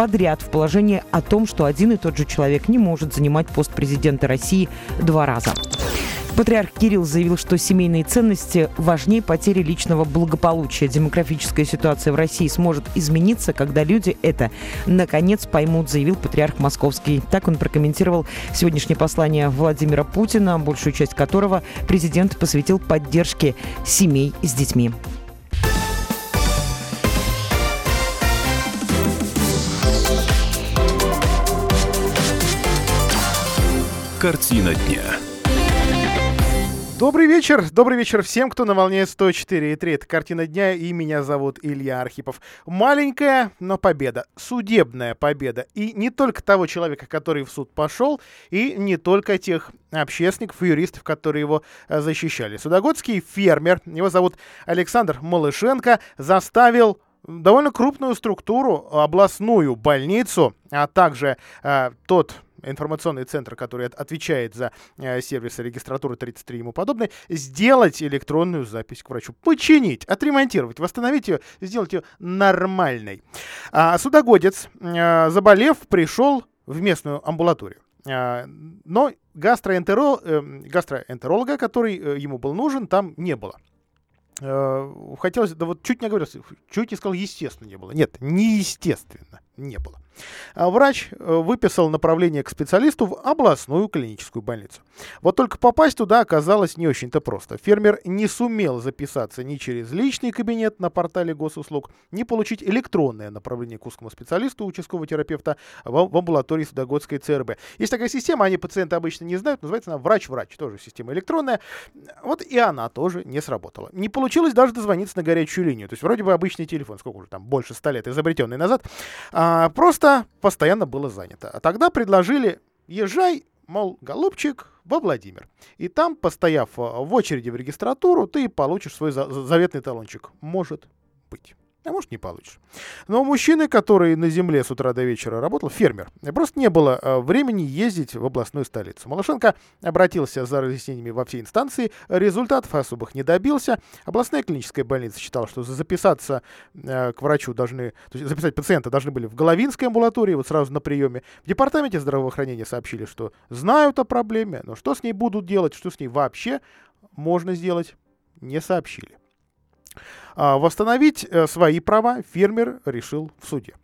подряд в положении о том, что один и тот же человек не может занимать пост президента России два раза. Патриарх Кирилл заявил, что семейные ценности важнее потери личного благополучия. Демографическая ситуация в России сможет измениться, когда люди это наконец поймут, заявил патриарх Московский. Так он прокомментировал сегодняшнее послание Владимира Путина, большую часть которого президент посвятил поддержке семей с детьми. Картина дня. Добрый вечер, добрый вечер всем, кто на волне 104,3. Это «Картина дня» и меня зовут Илья Архипов. Маленькая, но победа, судебная победа. И не только того человека, который в суд пошел, и не только тех общественников и юристов, которые его э, защищали. Судогодский фермер, его зовут Александр Малышенко, заставил довольно крупную структуру, областную больницу, а также э, тот информационный центр, который отвечает за э, сервисы регистратуры 33 и ему подобное, сделать электронную запись к врачу, починить, отремонтировать, восстановить ее, сделать ее нормальной. А судогодец, э, заболев, пришел в местную амбулаторию. А, но гастроэнтеро, э, гастроэнтеролога, который ему был нужен, там не было. Хотелось, да вот чуть не говорил, чуть не сказал, естественно, не было. Нет, неестественно не было. А врач э, выписал направление к специалисту в областную клиническую больницу. Вот только попасть туда оказалось не очень-то просто. Фермер не сумел записаться ни через личный кабинет на портале госуслуг, ни получить электронное направление к узкому специалисту, участкового терапевта в, амбулатории Судогодской ЦРБ. Есть такая система, они пациенты обычно не знают, называется она врач-врач, тоже система электронная. Вот и она тоже не сработала. Не получилось даже дозвониться на горячую линию. То есть вроде бы обычный телефон, сколько уже там, больше ста лет изобретенный назад. А, просто постоянно было занято. А тогда предложили, езжай, мол, голубчик, во Владимир. И там, постояв а, в очереди в регистратуру, ты получишь свой заветный талончик. Может быть а может не получишь. Но у мужчины, который на земле с утра до вечера работал, фермер, просто не было э, времени ездить в областную столицу. Малышенко обратился за разъяснениями во все инстанции, результатов особых не добился. Областная клиническая больница считала, что записаться э, к врачу должны, то есть записать пациента должны были в Головинской амбулатории, вот сразу на приеме. В департаменте здравоохранения сообщили, что знают о проблеме, но что с ней будут делать, что с ней вообще можно сделать, не сообщили. А, восстановить э, свои права фермер решил в суде.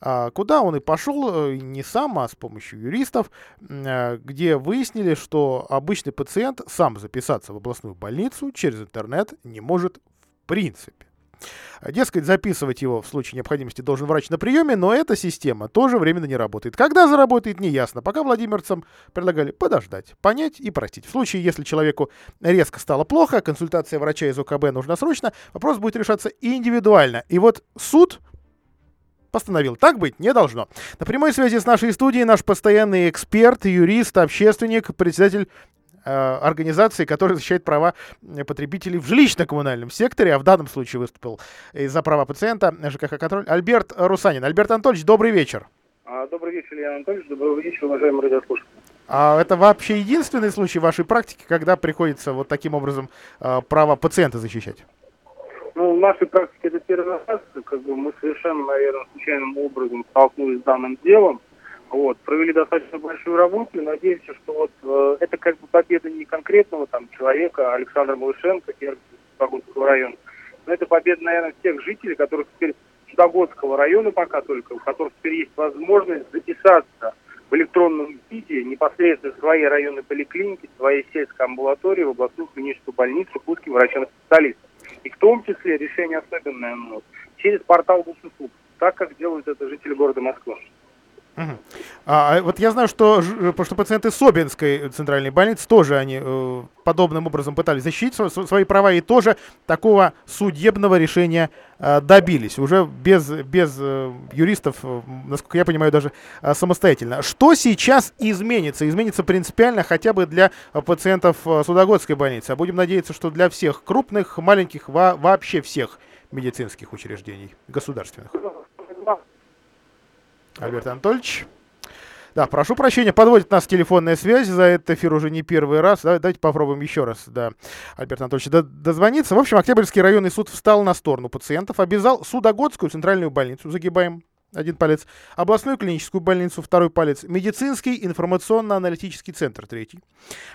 А, куда он и пошел э, не сам, а с помощью юристов, э, где выяснили, что обычный пациент сам записаться в областную больницу через интернет не может в принципе. Дескать, записывать его в случае необходимости должен врач на приеме, но эта система тоже временно не работает. Когда заработает, неясно. Пока владимирцам предлагали подождать, понять и простить. В случае, если человеку резко стало плохо, консультация врача из ОКБ нужна срочно, вопрос будет решаться индивидуально. И вот суд постановил. Так быть не должно. На прямой связи с нашей студией наш постоянный эксперт, юрист, общественник, председатель Э, организации, которая защищает права потребителей в жилищно-коммунальном секторе, а в данном случае выступил за права пациента ЖКХ «Контроль» Альберт Русанин. Альберт Анатольевич, добрый вечер. А, добрый вечер, Илья Анатольевич. Добрый вечер, уважаемые радиослушатели. А это вообще единственный случай в вашей практике, когда приходится вот таким образом э, права пациента защищать? Ну, в нашей практике это первый раз, как бы мы совершенно, наверное, случайным образом столкнулись с данным делом. Вот, провели достаточно большую работу и надеемся, что вот э, это как бы победа не конкретного там человека, Александра Малышенко, Судогодского района, но это победа, наверное, всех жителей, которых теперь Судогодского района пока только, у которых теперь есть возможность записаться в электронном виде непосредственно в своей районной поликлинике, в своей сельской амбулатории, в областную клиническую больницу к узким врачам-специалистам. И в том числе решение особенное ну, через портал госуслуг, так как делают это жители города Москвы. Угу. А, вот я знаю, что, что пациенты Собинской центральной больницы тоже они э, подобным образом пытались защитить свои права и тоже такого судебного решения э, добились. Уже без, без э, юристов, э, насколько я понимаю, даже э, самостоятельно. Что сейчас изменится? Изменится принципиально хотя бы для пациентов э, Судогодской больницы. А будем надеяться, что для всех крупных, маленьких, во, вообще всех медицинских учреждений государственных. Альберт Анатольевич. Да, прошу прощения, подводит нас телефонная связь, за этот эфир уже не первый раз. Давайте попробуем еще раз, да, Альберт Анатольевич, дозвониться. В общем, Октябрьский районный суд встал на сторону пациентов, обязал Судогодскую центральную больницу, загибаем один палец, областную клиническую больницу, второй палец, медицинский информационно-аналитический центр, третий,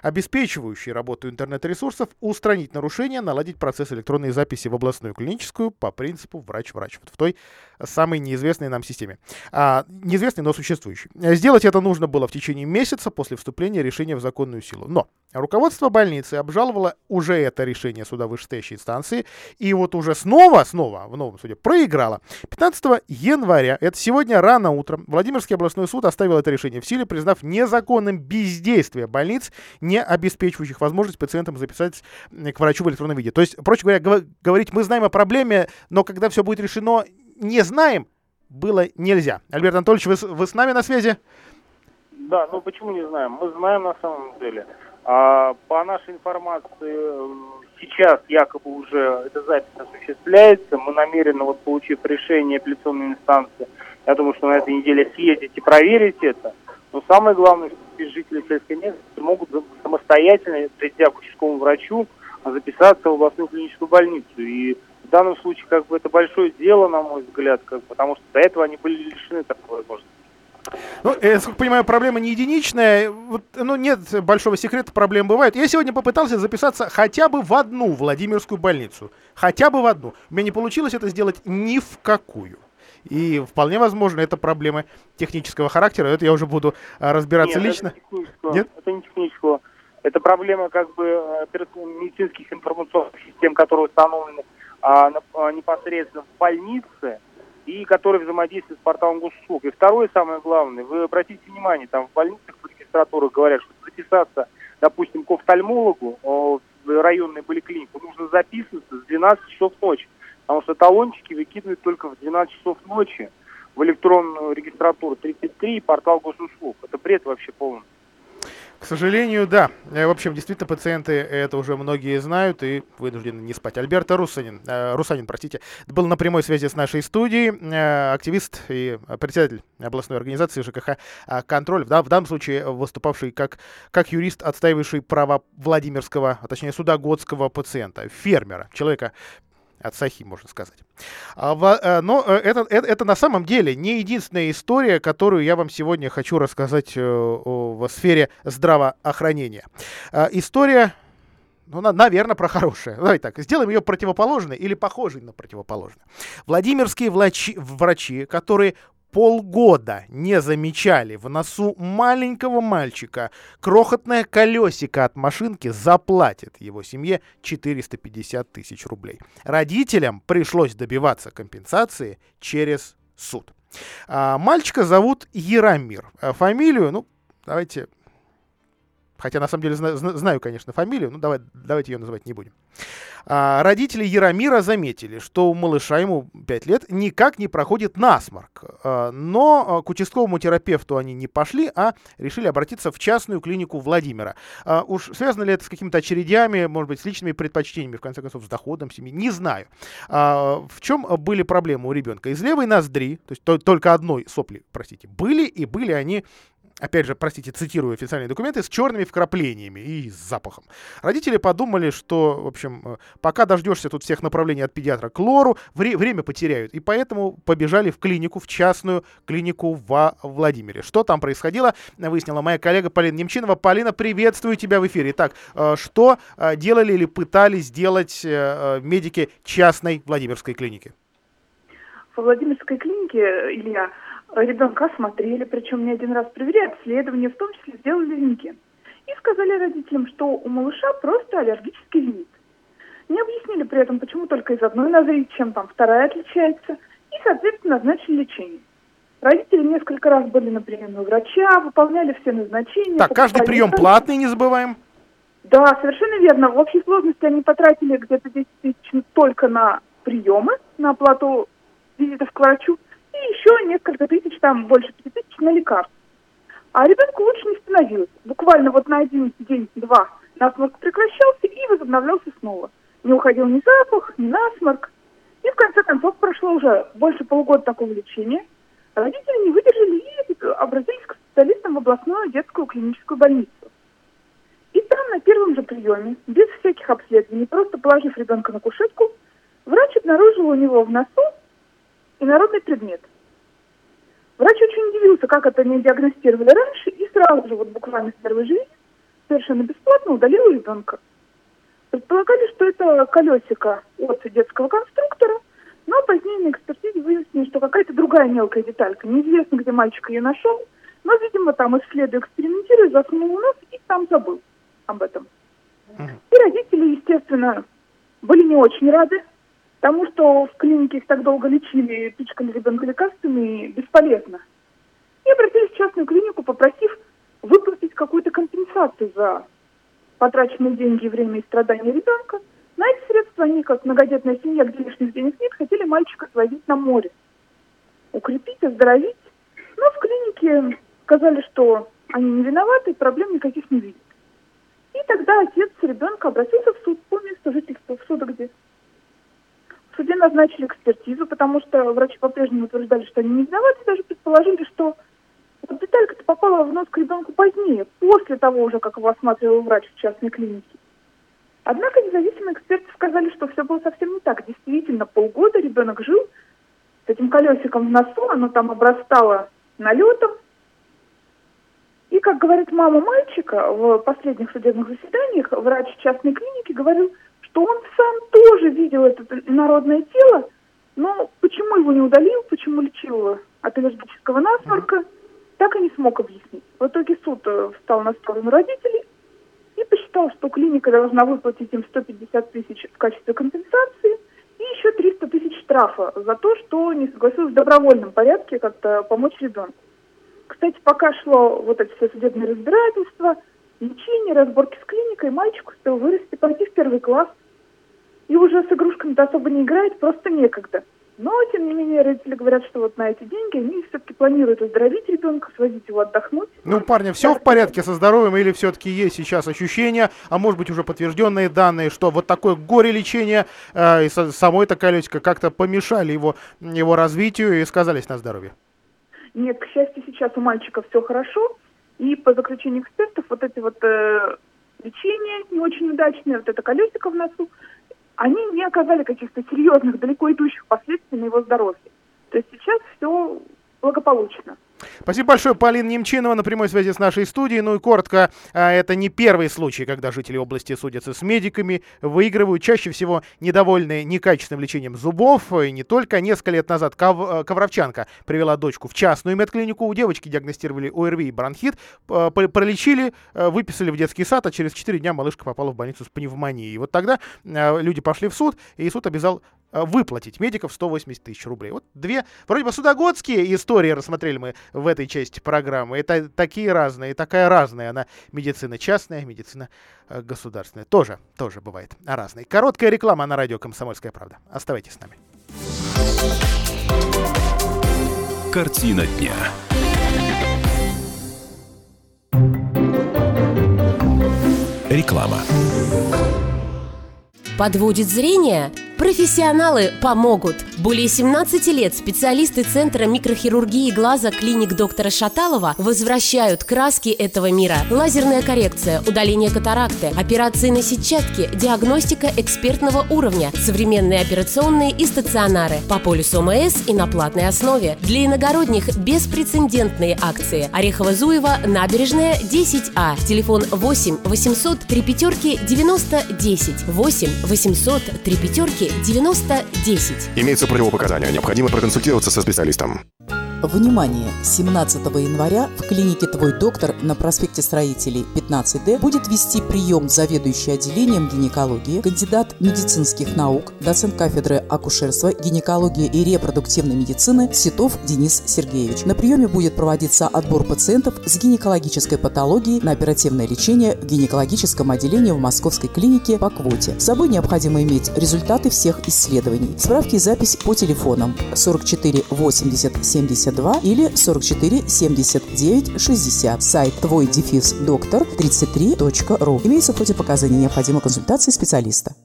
обеспечивающий работу интернет-ресурсов, устранить нарушения, наладить процесс электронной записи в областную клиническую по принципу врач-врач, вот в той самой неизвестной нам системе. А, неизвестной, но существующей. Сделать это нужно было в течение месяца после вступления решения в законную силу. Но руководство больницы обжаловало уже это решение суда вышестоящей инстанции, и вот уже снова, снова, в новом суде, проиграло. 15 января, это сегодня рано утром, Владимирский областной суд оставил это решение в силе, признав незаконным бездействие больниц, не обеспечивающих возможность пациентам записать к врачу в электронном виде. То есть, проще говоря, говорить, мы знаем о проблеме, но когда все будет решено, не знаем, было нельзя. Альберт Анатольевич, вы, вы с нами на связи? Да, ну почему не знаем? Мы знаем на самом деле. А, по нашей информации, сейчас якобы уже эта запись осуществляется. Мы намерены, вот получив решение апелляционной инстанции, я думаю, что на этой неделе съездить и проверить это. Но самое главное, что жители сельской местности могут самостоятельно, придя к участковому врачу, записаться в областную клиническую больницу. И в данном случае как бы это большое дело, на мой взгляд, как, потому что до этого они были лишены такой возможности. Ну, я, насколько понимаю, проблема не единичная. Вот, ну, нет большого секрета, проблем бывают. Я сегодня попытался записаться хотя бы в одну Владимирскую больницу. Хотя бы в одну. У меня не получилось это сделать ни в какую. И вполне возможно, это проблемы технического характера. Это я уже буду а, разбираться Нет, лично. Это, Нет? это не технического. Это проблема как бы медицинских информационных систем, которые установлены а, на, а, непосредственно в больнице и которые взаимодействуют с порталом госуслуг. И второе, самое главное, вы обратите внимание, там в больницах в регистратурах говорят, что записаться, допустим, к офтальмологу в районной поликлинику нужно записываться с 12 часов ночи, потому что талончики выкидывают только в 12 часов ночи в электронную регистратуру 33 и портал госуслуг. Это бред вообще полный. К сожалению, да. Э, в общем, действительно, пациенты это уже многие знают и вынуждены не спать. Альберто Русанин, э, Русанин, простите, был на прямой связи с нашей студией, э, активист и председатель областной организации ЖКХ «Контроль», да, в данном случае выступавший как, как юрист, отстаивающий права Владимирского, а точнее судогодского пациента, фермера, человека от Сахи, можно сказать. А, э, но э, это, это, это на самом деле не единственная история, которую я вам сегодня хочу рассказать э, в сфере здравоохранения. А, история ну, наверное, про хорошее. Давай так, сделаем ее противоположной или похожей на противоположную. Владимирские врачи, врачи которые полгода не замечали в носу маленького мальчика крохотное колесико от машинки заплатит его семье 450 тысяч рублей. Родителям пришлось добиваться компенсации через суд. А, мальчика зовут Яромир. А фамилию, ну, давайте Хотя на самом деле знаю, знаю конечно, фамилию, но давай, давайте ее называть не будем. А, родители Яромира заметили, что у малыша ему 5 лет никак не проходит насморк. А, но а, к участковому терапевту они не пошли, а решили обратиться в частную клинику Владимира. А, уж связано ли это с какими-то очередями, может быть, с личными предпочтениями, в конце концов, с доходом семьи, не знаю. А, в чем были проблемы у ребенка? Из левой ноздри, то есть то, только одной сопли, простите, были, и были они опять же, простите, цитирую официальные документы, с черными вкраплениями и с запахом. Родители подумали, что, в общем, э, пока дождешься тут всех направлений от педиатра к лору, вре- время потеряют. И поэтому побежали в клинику, в частную клинику во Владимире. Что там происходило, выяснила моя коллега Полина Немчинова. Полина, приветствую тебя в эфире. Так, э, что э, делали или пытались сделать медики частной Владимирской клиники? В Владимирской клинике, Илья, Ребенка осмотрели, причем не один раз провели обследование, в том числе сделали рентген. И сказали родителям, что у малыша просто аллергический ринит. Не объяснили при этом, почему только из одной ноздри, чем там вторая отличается, и, соответственно, назначили лечение. Родители несколько раз были на приеме у врача, выполняли все назначения. Так, каждый прием платный, не забываем. Да, совершенно верно. В общей сложности они потратили где-то 10 тысяч только на приемы, на оплату визитов к врачу – и еще несколько тысяч, там больше пяти тысяч на лекарства. А ребенку лучше не становилось. Буквально вот на один день-два насморк прекращался и возобновлялся снова. Не уходил ни запах, ни насморк. И в конце концов прошло уже больше полугода такого лечения. Родители не выдержали и обратились к специалистам в областную детскую клиническую больницу. И там на первом же приеме, без всяких обследований, просто положив ребенка на кушетку, врач обнаружил у него в носу инородный предмет. Врач очень удивился, как это не диагностировали раньше, и сразу же, вот буквально с первой же совершенно бесплатно удалил ребенка. Предполагали, что это колесико от детского конструктора, но позднее на экспертизе выяснилось, что какая-то другая мелкая деталька. Неизвестно, где мальчик ее нашел, но, видимо, там исследуя, экспериментируя, заснул у нас и там забыл об этом. И родители, естественно, были не очень рады, тому, что в клинике их так долго лечили, пичкали ребенка лекарствами, бесполезно. И обратились в частную клинику, попросив выплатить какую-то компенсацию за потраченные деньги, время и страдания ребенка. На эти средства они, как многодетная семья, где лишних денег нет, хотели мальчика свозить на море. Укрепить, оздоровить. Но в клинике сказали, что они не виноваты, проблем никаких не видят. И тогда отец ребенка обратился в суд по месту жительства, в суд где. В суде назначили экспертизу, потому что врачи по-прежнему утверждали, что они не виноваты, даже предположили, что вот деталька-то попала в нос к ребенку позднее, после того уже, как его осматривал врач в частной клинике. Однако независимые эксперты сказали, что все было совсем не так. Действительно, полгода ребенок жил с этим колесиком в носу, оно там обрастало налетом. И, как говорит мама мальчика в последних судебных заседаниях, врач частной клиники говорил, что он сам тоже видел это народное тело, но почему его не удалил, почему лечил его от аллергического насморка, так и не смог объяснить. В итоге суд э, встал на сторону родителей и посчитал, что клиника должна выплатить им 150 тысяч в качестве компенсации и еще 300 тысяч штрафа за то, что не согласилась в добровольном порядке как-то помочь ребенку. Кстати, пока шло вот это все судебное разбирательство, лечение, разборки с клиникой, мальчик успел вырасти, пойти в первый класс. И уже с игрушками-то особо не играет, просто некогда. Но, тем не менее, родители говорят, что вот на эти деньги они все-таки планируют оздоровить ребенка, свозить его отдохнуть. Ну, парня, все в порядке со здоровьем или все-таки есть сейчас ощущения, а может быть уже подтвержденные данные, что вот такое горе-лечение э, и самой эта колесико как-то помешали его, его развитию и сказались на здоровье? Нет, к счастью, сейчас у мальчика все хорошо. И по заключению экспертов, вот эти вот э, лечения не очень удачные, вот это колесико в носу, они не оказали каких-то серьезных, далеко идущих последствий на его здоровье. То есть сейчас все благополучно. Спасибо большое, Полина Немчинова на прямой связи с нашей студией. Ну и коротко, а, это не первый случай, когда жители области судятся с медиками, выигрывают чаще всего недовольные некачественным лечением зубов. И не только. Несколько лет назад Ков... Ковровчанка привела дочку в частную медклинику. У девочки диагностировали ОРВИ и бронхит, пролечили, а, выписали в детский сад, а через 4 дня малышка попала в больницу с пневмонией. И вот тогда а, люди пошли в суд, и суд обязал выплатить медиков 180 тысяч рублей. Вот две, вроде бы судогодские истории рассмотрели мы в этой части программы. Это такие разные, такая разная она медицина частная, медицина э, государственная. Тоже, тоже бывает разной. Короткая реклама на радио «Комсомольская правда». Оставайтесь с нами. Картина дня. Реклама. Подводит зрение? Профессионалы помогут. Более 17 лет специалисты Центра микрохирургии глаза клиник доктора Шаталова возвращают краски этого мира. Лазерная коррекция, удаление катаракты, операции на сетчатке, диагностика экспертного уровня, современные операционные и стационары по полюсу МС и на платной основе. Для иногородних беспрецедентные акции. Орехово-Зуево, набережная, 10А. Телефон 8 800 3 пятерки 90 10. 8 800 3 пятерки 9010. Имеются противопоказания. Необходимо проконсультироваться со специалистом. Внимание! 17 января в клинике «Твой доктор» на проспекте Строителей 15D будет вести прием заведующий отделением гинекологии, кандидат медицинских наук, доцент кафедры акушерства, гинекологии и репродуктивной медицины Ситов Денис Сергеевич. На приеме будет проводиться отбор пациентов с гинекологической патологией на оперативное лечение в гинекологическом отделении в Московской клинике по квоте. С собой необходимо иметь результаты всех исследований. Справки и запись по телефонам 44 80 70 72 или 44 79 60. Сайт твой дефис доктор 33.ру. Имеются противопоказания. Необходима консультация специалиста.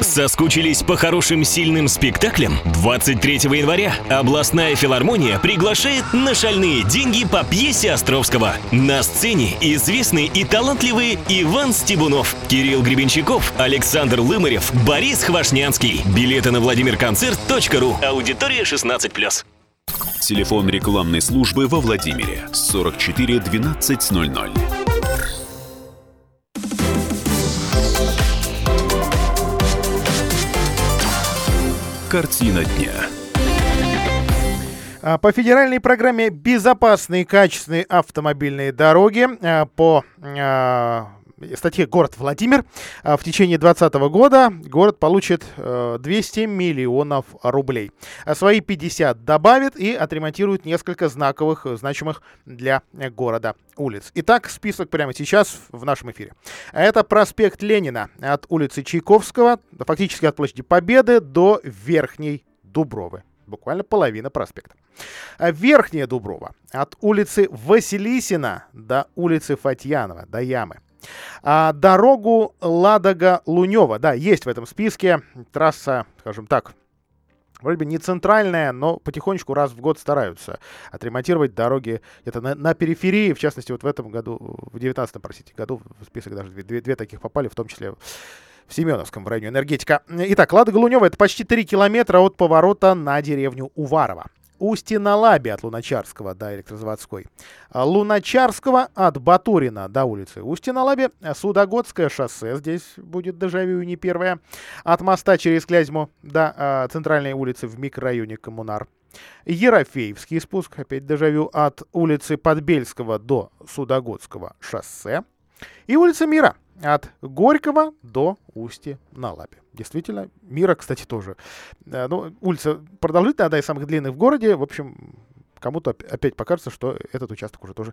Соскучились по хорошим сильным спектаклям? 23 января областная филармония приглашает на шальные деньги по пьесе Островского. На сцене известный и талантливый Иван Стебунов, Кирилл Гребенщиков, Александр Лымарев, Борис Хвашнянский. Билеты на владимирконцерт.ру. Аудитория 16+. Телефон рекламной службы во Владимире 44 1200. Картина дня. А, По федеральной программе «Безопасные и качественные автомобильные дороги» а, по а, статье «Город Владимир» а, в течение 2020 года город получит э, 200 миллионов рублей. А Свои 50 добавит и отремонтирует несколько знаковых, э, значимых для э, города улиц. Итак, список прямо сейчас в нашем эфире. Это проспект Ленина от улицы Чайковского, фактически от площади Победы до Верхней Дубровы. Буквально половина проспекта. А Верхняя Дуброва от улицы Василисина до улицы Фатьянова, до Ямы. А дорогу Ладога-Лунева, да, есть в этом списке трасса, скажем так, вроде бы не центральная, но потихонечку раз в год стараются отремонтировать дороги это на, на периферии, в частности, вот в этом году, в 19 простите, году в список даже две, две, таких попали, в том числе в Семеновском, в районе энергетика. Итак, Ладога-Лунева это почти 3 километра от поворота на деревню Уварово. Устье на Лабе от Луначарского до Электрозаводской. А Луначарского от Батурина до улицы Устье на Лабе. Судогодское шоссе, здесь будет дежавю не первое. От моста через Клязьму до а, центральной улицы в микрорайоне Коммунар. Ерофеевский спуск, опять дежавю, от улицы Подбельского до Судогодского шоссе. И улица Мира от Горького до Устья на Лапе. Действительно, Мира, кстати, тоже. Э, Ну, улица продолжительная, одна из самых длинных в городе. В общем, кому-то оп- опять покажется, что этот участок уже тоже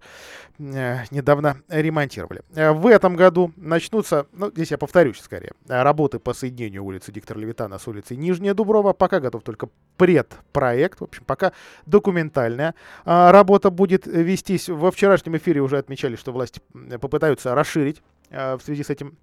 э, недавно ремонтировали. Э, В этом году начнутся, ну, здесь я повторюсь скорее, работы по соединению улицы Диктора Левитана с улицей Нижняя Дуброва. Пока готов только предпроект, в общем, пока документальная работа будет вестись. Во вчерашнем эфире уже отмечали, что власти попытаются расширить в связи с этим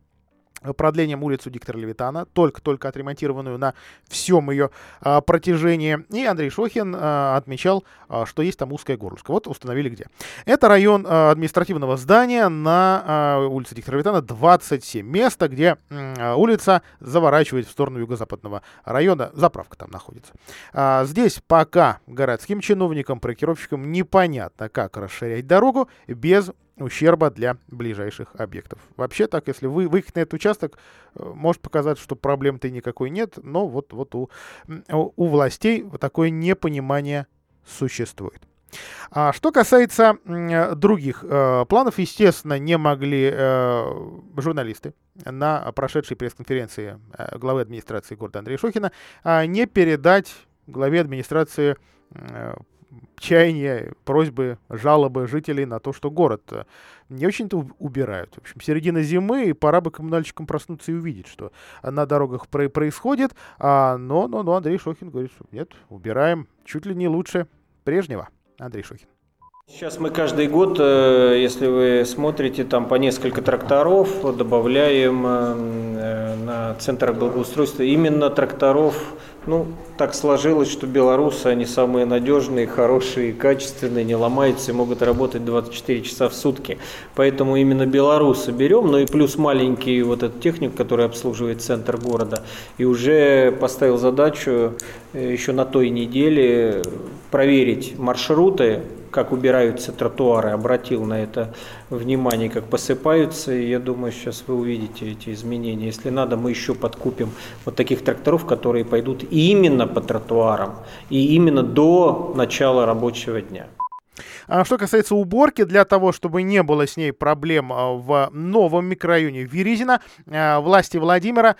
продлением улицу Диктора Левитана, только-только отремонтированную на всем ее а, протяжении. И Андрей Шохин а, отмечал, а, что есть там узкое горлышко. Вот установили где. Это район а, административного здания на а, улице Диктора Левитана 27. Место, где а, улица заворачивает в сторону юго-западного района. Заправка там находится. А, здесь пока городским чиновникам, проектировщикам непонятно, как расширять дорогу без ущерба для ближайших объектов. Вообще так, если вы выехать на этот участок, э, может показаться, что проблем-то никакой нет, но вот, вот у, у властей вот такое непонимание существует. А что касается других э, планов, естественно, не могли э, журналисты на прошедшей пресс-конференции э, главы администрации города Андрея Шохина а, не передать главе администрации э, чаяния, просьбы, жалобы жителей на то, что город э, не очень-то уб- убирают. В общем, середина зимы, и пора бы коммунальщикам проснуться и увидеть, что на дорогах про- происходит. А, но, но, но Андрей Шохин говорит, что нет, убираем чуть ли не лучше прежнего. Андрей Шохин. Сейчас мы каждый год, э, если вы смотрите, там по несколько тракторов добавляем э, на центр благоустройства. Именно тракторов, ну, так сложилось, что белорусы, они самые надежные, хорошие, качественные, не ломаются и могут работать 24 часа в сутки. Поэтому именно белорусы берем, ну и плюс маленький вот этот техник, который обслуживает центр города. И уже поставил задачу э, еще на той неделе проверить маршруты, как убираются тротуары, обратил на это внимание, как посыпаются. И я думаю, сейчас вы увидите эти изменения. Если надо, мы еще подкупим вот таких тракторов, которые пойдут именно по тротуарам и именно до начала рабочего дня. А что касается уборки, для того, чтобы не было с ней проблем а, в новом микрорайоне Веризина, а, власти Владимира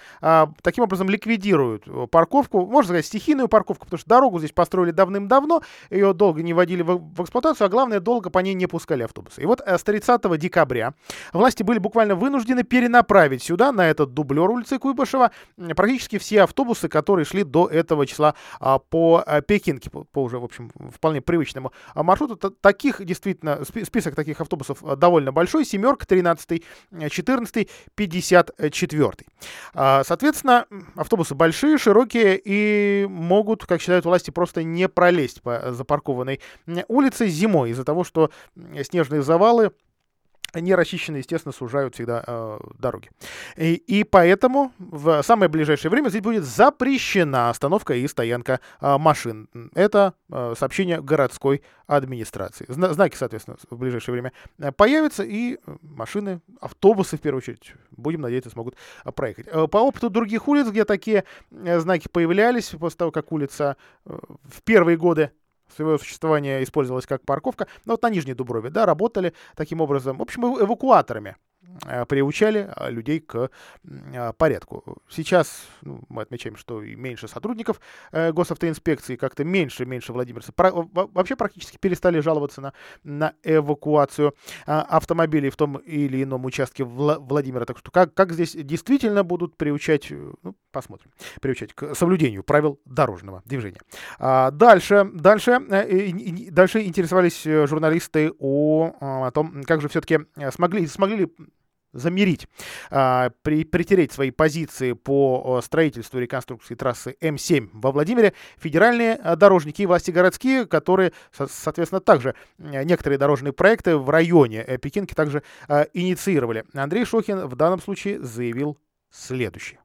таким образом ликвидируют э, парковку, можно сказать, стихийную парковку, потому что дорогу здесь построили давным-давно, ее долго не вводили в эксплуатацию, а главное, долго по ней не пускали автобусы. И вот э, с 30 декабря власти были буквально вынуждены перенаправить сюда, на этот дублер улицы Куйбышева, практически все автобусы, которые шли до этого числа по а, Пекинке, по, уже, в общем, вполне привычному маршруту. Таких, действительно, спи- список таких автобусов а, довольно большой. Семерка, 13, 14, 54. А, Соответственно, автобусы большие, широкие и могут, как считают власти, просто не пролезть по запаркованной м, улице зимой из-за того, что снежные завалы нерасчищенные, естественно, сужают всегда э, дороги. И, и поэтому в самое ближайшее время здесь будет запрещена остановка и стоянка э, машин. Это э, сообщение городской администрации. Зна- знаки, соответственно, в ближайшее время э, появятся, и машины, автобусы, в первую очередь, будем надеяться, смогут э, проехать. Э, по опыту других улиц, где такие э, знаки появлялись после того, как улица э, в первые годы своего существования использовалась как парковка. Но вот на Нижней Дуброве, да, работали таким образом, в общем, эвакуаторами приучали э, людей к э, порядку. Сейчас ну, мы отмечаем, что и меньше сотрудников госавтоинспекции, как-то меньше, меньше владимирцев. Про, вообще практически перестали жаловаться на, на эвакуацию автомобилей в том или ином участке Владимира. Так что как, как здесь действительно будут приучать, ну, посмотрим, приучать к соблюдению правил дорожного движения. А дальше, дальше, дальше интересовались журналисты о, о том, как же все-таки смогли, смогли ли замерить, а, при, притереть свои позиции по строительству и реконструкции трассы М7 во Владимире федеральные а, дорожники и власти городские, которые, соответственно, также некоторые дорожные проекты в районе э, Пекинки также а, инициировали. Андрей Шохин в данном случае заявил следующее.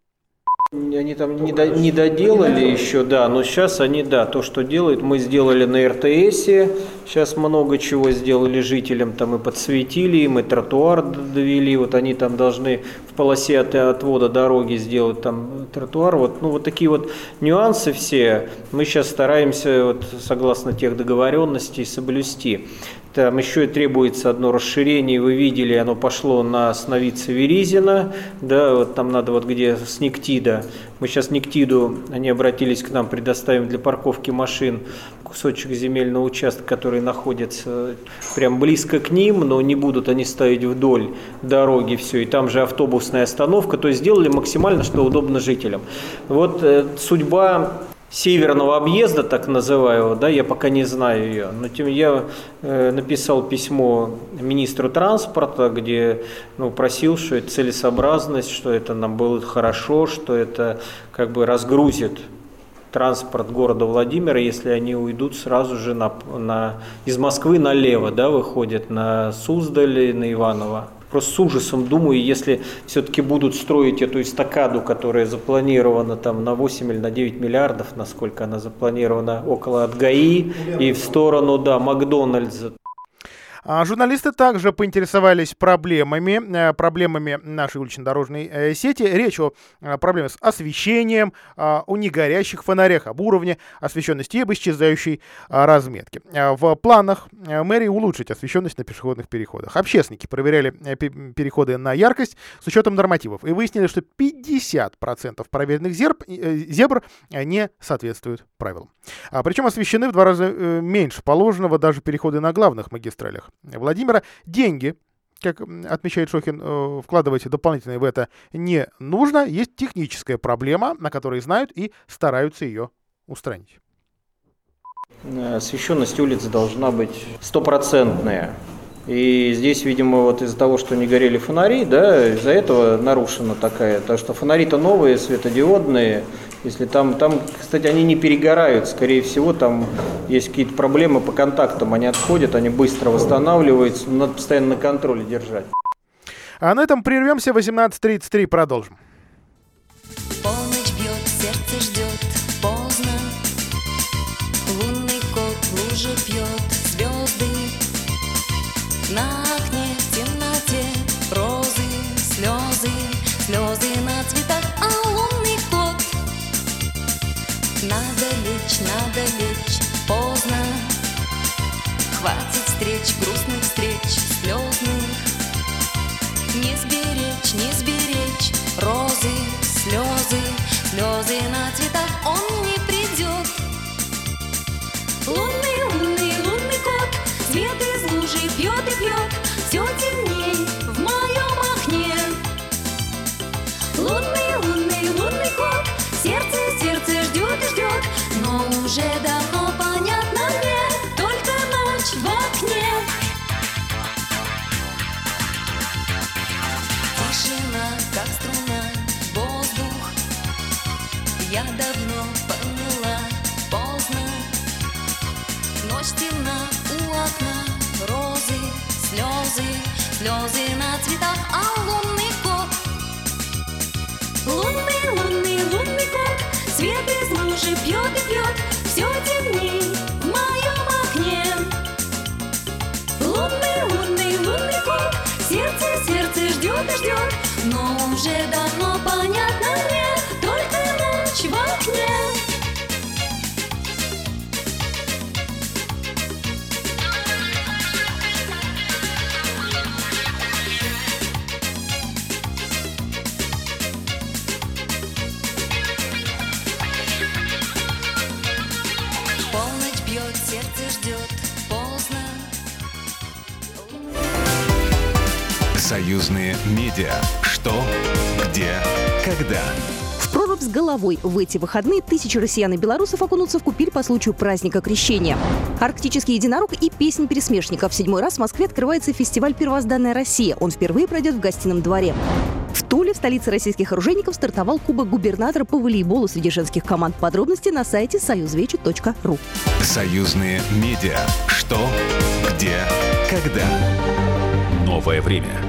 Они там не, до, не доделали еще, да, но сейчас они, да, то, что делают, мы сделали на РТСе, сейчас много чего сделали жителям, там и подсветили им, и тротуар довели, вот они там должны в полосе от, отвода дороги сделать там тротуар, вот, ну вот такие вот нюансы все мы сейчас стараемся, вот, согласно тех договоренностей, соблюсти. Там еще и требуется одно расширение, вы видели, оно пошло на Сновица Веризина, да, вот там надо вот где с Никтида. Мы сейчас Никтиду, они обратились к нам, предоставим для парковки машин кусочек земельного участка, который находится прям близко к ним, но не будут они ставить вдоль дороги все, и там же автобусная остановка, то есть сделали максимально, что удобно жителям. Вот э, судьба северного объезда, так называемого, да, я пока не знаю ее, но тем я э, написал письмо министру транспорта, где ну, просил, что это целесообразность, что это нам будет хорошо, что это как бы разгрузит транспорт города Владимира, если они уйдут сразу же на, на, из Москвы налево, да, выходят на Суздаль, на Иваново просто с ужасом думаю, если все-таки будут строить эту эстакаду, которая запланирована там на 8 или на 9 миллиардов, насколько она запланирована около от ГАИ и в сторону, да, Макдональдса, журналисты также поинтересовались проблемами, э, проблемами нашей улично-дорожной э, сети. Речь о э, проблеме с освещением, о негорящих фонарях, об уровне освещенности и об исчезающей разметке. В планах мэрии улучшить освещенность на пешеходных переходах. Общественники проверяли переходы на яркость с учетом нормативов и выяснили, что 50% проверенных зебр, зебр не соответствуют правилам. А Причем освещены в два раза меньше положенного даже переходы на главных магистралях. Владимира. Деньги, как отмечает Шохин, э, вкладывать дополнительные в это не нужно. Есть техническая проблема, на которой знают и стараются ее устранить. Освещенность улиц должна быть стопроцентная. И здесь, видимо, вот из-за того, что не горели фонари, да, из-за этого нарушена такая, потому что фонари-то новые, светодиодные, если там, там, кстати, они не перегорают, скорее всего, там есть какие-то проблемы по контактам, они отходят, они быстро восстанавливаются, надо постоянно на контроле держать. А на этом прервемся, 18.33 продолжим. Надо лечь, поздно. Хватит встреч, грустных встреч, слезных. Не сберечь, не сберечь розы, слезы, слезы на окна розы, слезы, слезы на цветах, а лунный кот. Лунный, лунный, лунный кот, свет из лужи пьет и пьет, все темней в моем окне. Лунный, лунный, лунный кот, сердце, сердце ждет и ждет, но уже давно Союзные медиа. Что? Где? Когда? В прорубь с головой в эти выходные тысячи россиян и белорусов окунутся в купель по случаю праздника Крещения. Арктический единорог и песнь пересмешников. В седьмой раз в Москве открывается фестиваль «Первозданная Россия». Он впервые пройдет в гостином дворе. В Туле, в столице российских оружейников, стартовал Кубок губернатора по волейболу среди женских команд. Подробности на сайте союзвечи.ру. Союзные медиа. Что? Где? Когда? Новое время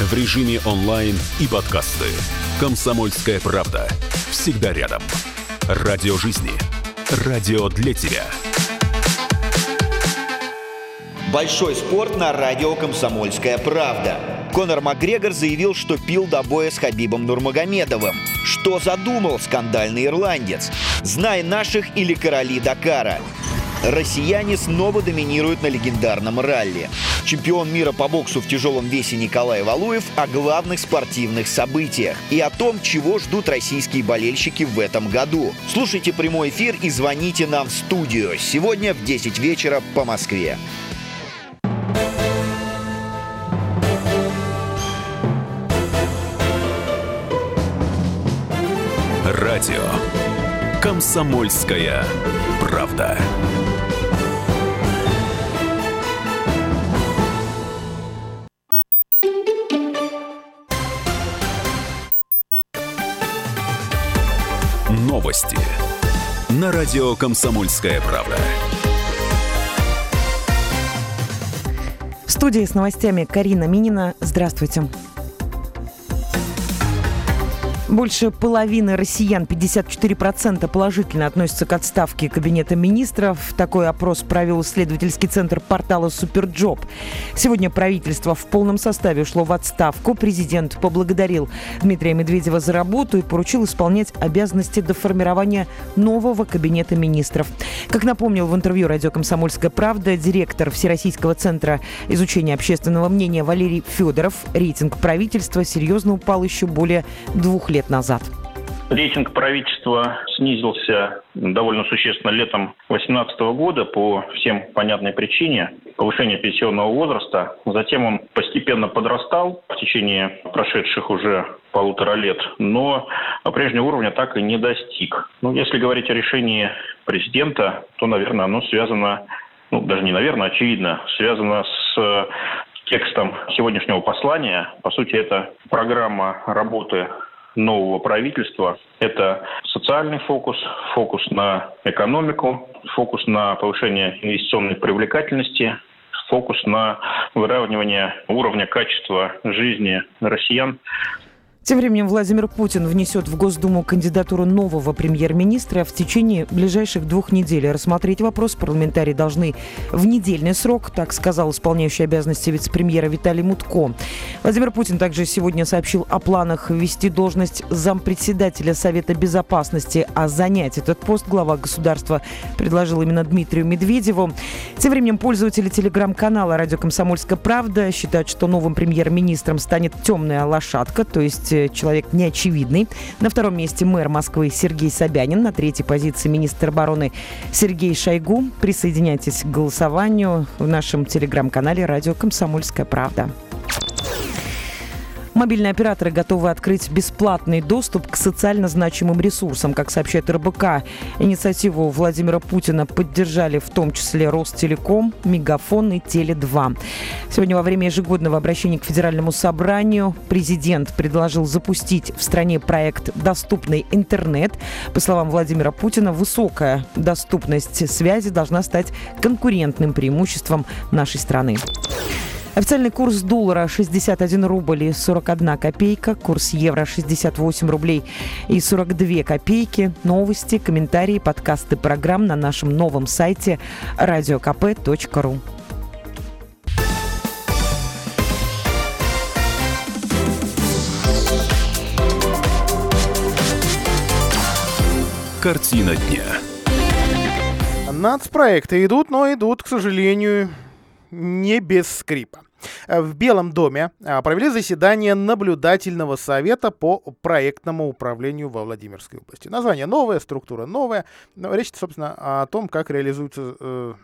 В режиме онлайн и подкасты. «Комсомольская правда». Всегда рядом. Радио жизни. Радио для тебя. Большой спорт на радио «Комсомольская правда». Конор Макгрегор заявил, что пил до боя с Хабибом Нурмагомедовым. Что задумал скандальный ирландец? Знай наших или короли Дакара. Россияне снова доминируют на легендарном ралли. Чемпион мира по боксу в тяжелом весе Николай Валуев о главных спортивных событиях и о том, чего ждут российские болельщики в этом году. Слушайте прямой эфир и звоните нам в студию. Сегодня в 10 вечера по Москве. Радио «Комсомольская правда». Радио «Комсомольская правда». В студии с новостями Карина Минина. Здравствуйте. Больше половины россиян, 54% положительно относятся к отставке Кабинета министров. Такой опрос провел исследовательский центр портала Superjob. Сегодня правительство в полном составе ушло в отставку. Президент поблагодарил Дмитрия Медведева за работу и поручил исполнять обязанности до формирования нового Кабинета министров. Как напомнил в интервью радио «Комсомольская правда» директор Всероссийского центра изучения общественного мнения Валерий Федоров, рейтинг правительства серьезно упал еще более двух лет назад. Рейтинг правительства снизился довольно существенно летом 2018 года по всем понятной причине повышения пенсионного возраста. Затем он постепенно подрастал в течение прошедших уже полутора лет, но прежнего уровня так и не достиг. Ну, если говорить о решении президента, то, наверное, оно связано, ну, даже не наверное, очевидно, связано с текстом сегодняшнего послания. По сути, это программа работы нового правительства – это социальный фокус, фокус на экономику, фокус на повышение инвестиционной привлекательности, фокус на выравнивание уровня качества жизни россиян тем временем Владимир Путин внесет в Госдуму кандидатуру нового премьер-министра. В течение ближайших двух недель рассмотреть вопрос парламентарии должны в недельный срок, так сказал исполняющий обязанности вице-премьера Виталий Мутко. Владимир Путин также сегодня сообщил о планах ввести должность зампредседателя Совета Безопасности, а занять этот пост глава государства предложил именно Дмитрию Медведеву. Тем временем пользователи телеграм-канала «Радио Комсомольская правда» считают, что новым премьер-министром станет темная лошадка, то есть человек неочевидный. На втором месте мэр Москвы Сергей Собянин. На третьей позиции министр обороны Сергей Шойгу. Присоединяйтесь к голосованию в нашем телеграм-канале «Радио Комсомольская правда». Мобильные операторы готовы открыть бесплатный доступ к социально значимым ресурсам. Как сообщает РБК, инициативу Владимира Путина поддержали в том числе Ростелеком, Мегафон и Теле2. Сегодня во время ежегодного обращения к Федеральному собранию президент предложил запустить в стране проект «Доступный интернет». По словам Владимира Путина, высокая доступность связи должна стать конкурентным преимуществом нашей страны. Официальный курс доллара 61 рубль и 41 копейка, курс евро 68 рублей и 42 копейки. Новости, комментарии, подкасты программ на нашем новом сайте radiokp.ru. Картина дня. Нацпроекты идут, но идут, к сожалению, не без скрипа. В Белом доме а, провели заседание наблюдательного совета по проектному управлению во Владимирской области. Название новое, структура новая. Но речь, собственно, о том, как реализуются э,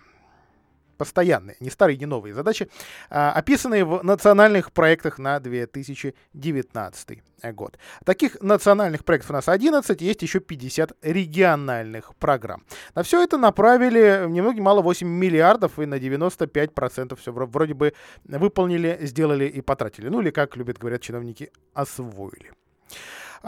постоянные, не старые, не новые задачи, а, описанные в национальных проектах на 2019 год. Таких национальных проектов у нас 11, есть еще 50 региональных программ. На все это направили ни много ни мало 8 миллиардов и на 95% все вроде бы выполнили, сделали и потратили. Ну или, как любят говорят чиновники, освоили.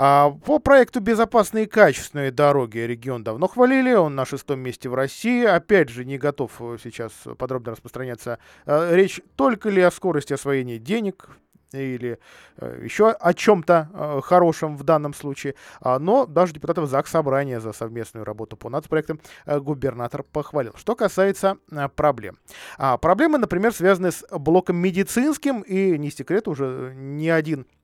А, по проекту «Безопасные и качественные дороги» регион давно хвалили, он на шестом месте в России. Опять же, не готов э, сейчас подробно распространяться. А, речь только ли о скорости освоения денег, или э, еще о чем-то э, хорошем в данном случае. А, но даже депутатов ЗАГС Собрания за совместную работу по нацпроектам э, губернатор похвалил. Что касается э, проблем. А, проблемы, например, связаны с блоком медицинским, и не секрет, уже не один Э,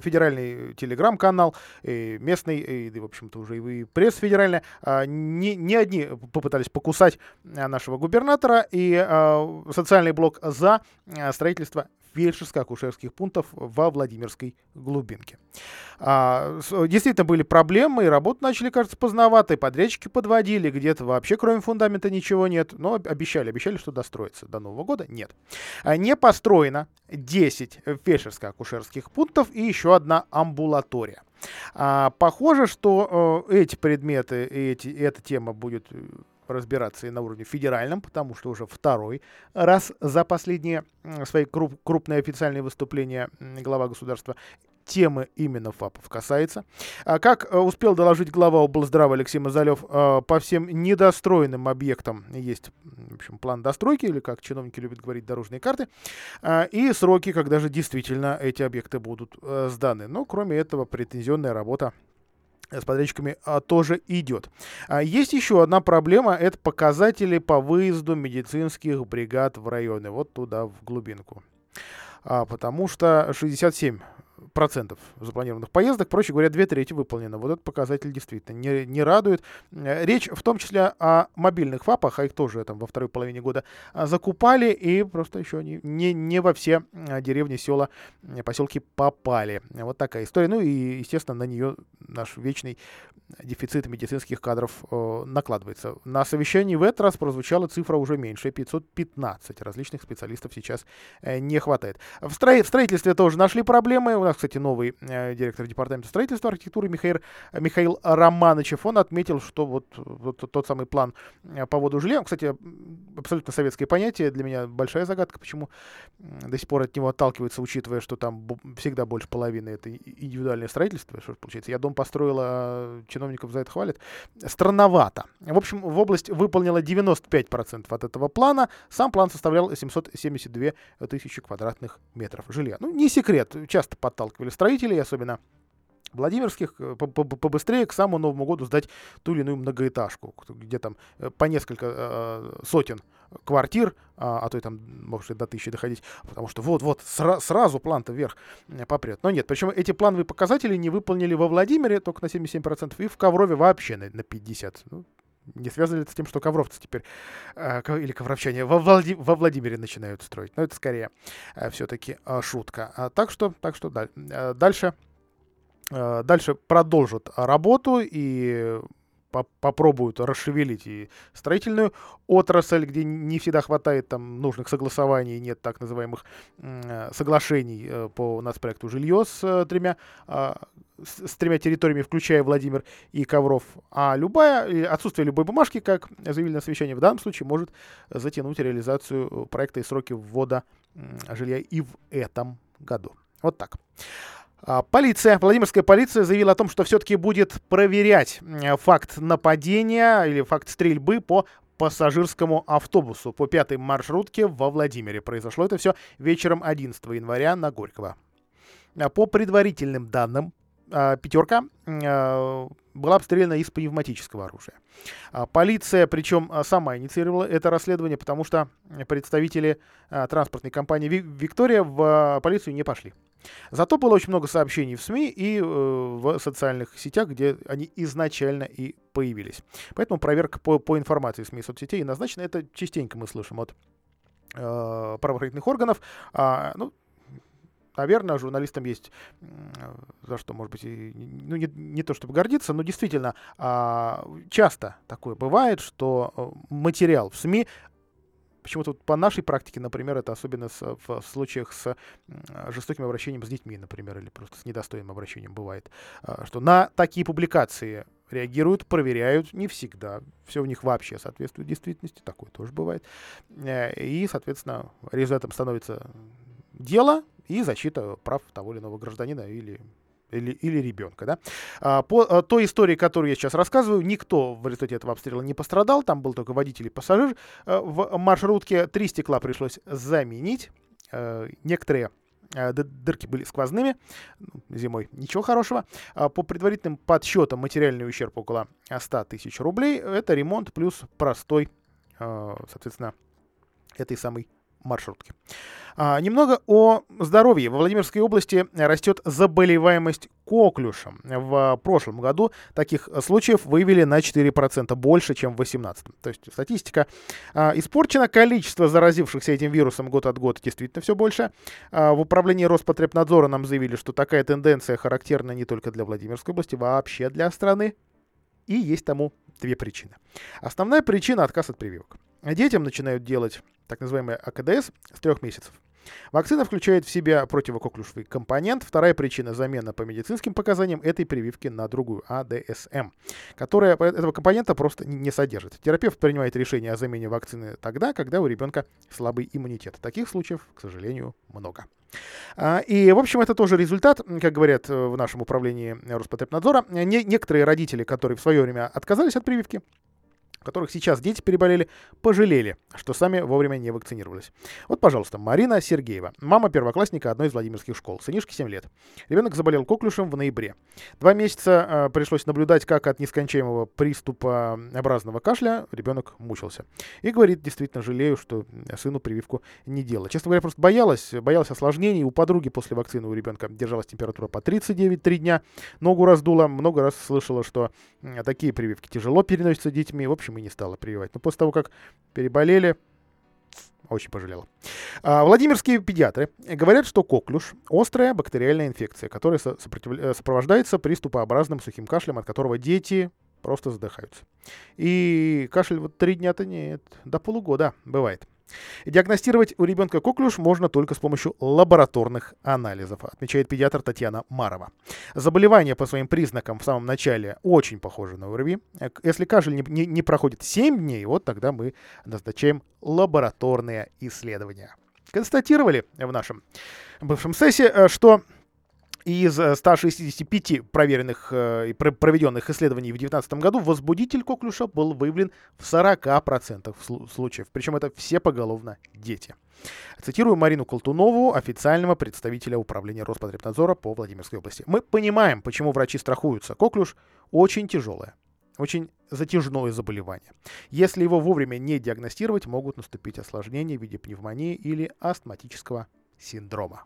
федеральный телеграм-канал, и местный, и, в общем-то, уже и пресс федеральная, а, не, не одни попытались покусать э, нашего губернатора, и а, социальный блок за э, строительство фельдшерско-акушерских пунктов во Владимирской глубинке. А, действительно были проблемы, и работу начали, кажется, поздновато, и подрядчики подводили, где-то вообще кроме фундамента ничего нет, но обещали, обещали, что достроится до Нового года, нет. А, не построено 10 фельдшерско-акушерских пунктов и еще одна амбулатория. А, похоже, что э, эти предметы, эти, эта тема будет разбираться и на уровне федеральном, потому что уже второй раз за последние свои круп, крупные официальные выступления глава государства темы именно ФАПов касается. А как э, успел доложить глава облздрава Алексей Мазалев, э, по всем недостроенным объектам есть в общем, план достройки, или, как чиновники любят говорить, дорожные карты, э, и сроки, когда же действительно эти объекты будут сданы. Но, кроме этого, претензионная работа с подрядчиками а, тоже идет. А, есть еще одна проблема, это показатели по выезду медицинских бригад в районы, вот туда, в глубинку. А, потому что 67 процентов запланированных поездок, проще говоря, две трети выполнено. Вот этот показатель действительно не, не радует. Э, речь в том числе о мобильных ФАПах, а их тоже там во второй половине года а, закупали, и просто еще не, не, не во все а, деревни, села, поселки попали. Вот такая история. Ну и, естественно, на нее наш вечный дефицит медицинских кадров э, накладывается. На совещании в этот раз прозвучала цифра уже меньше, 515 различных специалистов сейчас э, не хватает. В, строи- в строительстве тоже нашли проблемы. Нас, кстати, новый э, директор департамента строительства архитектуры Михаил, Михаил Романычев, он отметил, что вот, вот тот самый план э, по воду жилья, кстати, абсолютно советское понятие, для меня большая загадка, почему до сих пор от него отталкивается, учитывая, что там всегда больше половины это индивидуальное строительство. Что получается? Я дом построила чиновников за это хвалят, странновато. В общем, в область выполнила 95% от этого плана. Сам план составлял 772 тысячи квадратных метров жилья. Ну, не секрет, часто подталкивали строителей, особенно Владимирских э, побыстрее к самому Новому году сдать ту или иную многоэтажку, где там э, по несколько э, сотен квартир, а, а то и там может до тысячи доходить, потому что вот-вот сра- сразу план-то вверх попрет. Но нет, причем эти плановые показатели не выполнили во Владимире только на 77% и в Коврове вообще на, на 50%. Ну, не связано ли это с тем, что ковровцы теперь, э, или ковровчане, во, Влади, во Владимире начинают строить? Но это скорее э, все-таки э, шутка. А, так что, так что да, дальше, дальше продолжат работу и по- попробуют расшевелить и строительную отрасль, где не всегда хватает там нужных согласований, нет так называемых э, соглашений э, по нацпроекту «Жилье» с э, тремя с, с тремя территориями, включая Владимир и Ковров. А любая, отсутствие любой бумажки, как заявили на совещании, в данном случае может затянуть реализацию проекта и сроки ввода жилья и в этом году. Вот так. А, полиция, Владимирская полиция заявила о том, что все-таки будет проверять факт нападения или факт стрельбы по пассажирскому автобусу по пятой маршрутке во Владимире. Произошло это все вечером 11 января на Горького. А, по предварительным данным, пятерка была обстреляна из пневматического оружия. Полиция, причем сама инициировала это расследование, потому что представители транспортной компании «Виктория» в полицию не пошли. Зато было очень много сообщений в СМИ и э, в социальных сетях, где они изначально и появились. Поэтому проверка по, по информации СМИ и соцсетей назначена. Это частенько мы слышим от э, правоохранительных органов. А, ну, наверное, журналистам есть за что, может быть, и, ну, не, не то чтобы гордиться, но действительно а, часто такое бывает, что э, материал в СМИ Почему-то вот по нашей практике, например, это особенно с, в случаях с жестоким обращением с детьми, например, или просто с недостойным обращением бывает, а, что на такие публикации реагируют, проверяют, не всегда. Все в них вообще соответствует действительности, такое тоже бывает. Э, и, соответственно, результатом становится дело и защита прав того или иного гражданина или или, или ребенка. Да? А, по а, той истории, которую я сейчас рассказываю, никто в результате этого обстрела не пострадал. Там был только водитель и пассажир. А, в маршрутке три стекла пришлось заменить. А, некоторые дырки были сквозными ну, зимой. Ничего хорошего. По предварительным подсчетам материальный ущерб около 100 тысяч рублей. Это ремонт плюс простой, соответственно, этой самой маршрутки. А, немного о здоровье. Во Владимирской области растет заболеваемость коклюшем. В прошлом году таких случаев выявили на 4% больше, чем в 2018. То есть статистика а, испорчена. Количество заразившихся этим вирусом год от года действительно все больше. А, в управлении Роспотребнадзора нам заявили, что такая тенденция характерна не только для Владимирской области, вообще для страны. И есть тому две причины. Основная причина – отказ от прививок. Детям начинают делать так называемый АКДС с трех месяцев. Вакцина включает в себя противококлюшевый компонент. Вторая причина замена по медицинским показаниям этой прививки на другую, АДСМ, которая этого компонента просто не содержит. Терапевт принимает решение о замене вакцины тогда, когда у ребенка слабый иммунитет. Таких случаев, к сожалению, много. А, и, в общем, это тоже результат, как говорят в нашем управлении Роспотребнадзора. Не, некоторые родители, которые в свое время отказались от прививки, которых сейчас дети переболели, пожалели, что сами вовремя не вакцинировались. Вот, пожалуйста, Марина Сергеева, мама первоклассника одной из владимирских школ, сынишке 7 лет. Ребенок заболел коклюшем в ноябре. Два месяца э, пришлось наблюдать, как от нескончаемого приступа образного кашля ребенок мучился. И говорит, действительно жалею, что сыну прививку не делала. Честно говоря, просто боялась, боялась осложнений. У подруги после вакцины у ребенка держалась температура по 39 три дня, ногу раздула, много раз слышала, что такие прививки тяжело переносятся детьми. В общем, и не стала прививать. Но после того, как переболели, очень пожалела. А, Владимирские педиатры говорят, что коклюш – острая бактериальная инфекция, которая. Э, сопровождается приступообразным сухим кашлем, от которого дети просто задыхаются. И кашель вот три дня-то нет, до полугода бывает. Диагностировать у ребенка коклюш можно только с помощью лабораторных анализов, отмечает педиатр Татьяна Марова. Заболевание по своим признакам в самом начале очень похоже на ОРВИ. Если кашель не, не, не проходит 7 дней, вот тогда мы назначаем лабораторные исследования. Констатировали в нашем бывшем сессии, э, что из 165 э, проверенных э, и проведенных исследований в 2019 году возбудитель коклюша был выявлен в 40% случаев. Причем это все поголовно дети. Цитирую Марину Колтунову, официального представителя управления Роспотребнадзора по Владимирской области. Мы понимаем, почему врачи страхуются. Коклюш очень тяжелое, очень затяжное заболевание. Если его вовремя не диагностировать, могут наступить осложнения в виде пневмонии или астматического синдрома.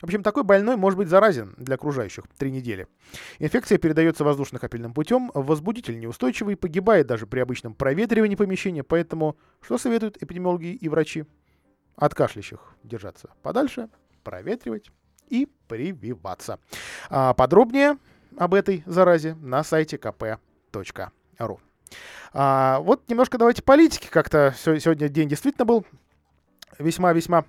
В общем, такой больной может быть заразен для окружающих три недели. Инфекция передается воздушно-капельным путем, возбудитель неустойчивый, погибает даже при обычном проветривании помещения, поэтому что советуют эпидемиологи и врачи? От кашлящих держаться подальше, проветривать и прививаться. А подробнее об этой заразе на сайте kp.ru. А, вот немножко давайте политики. Как-то сегодня день действительно был весьма-весьма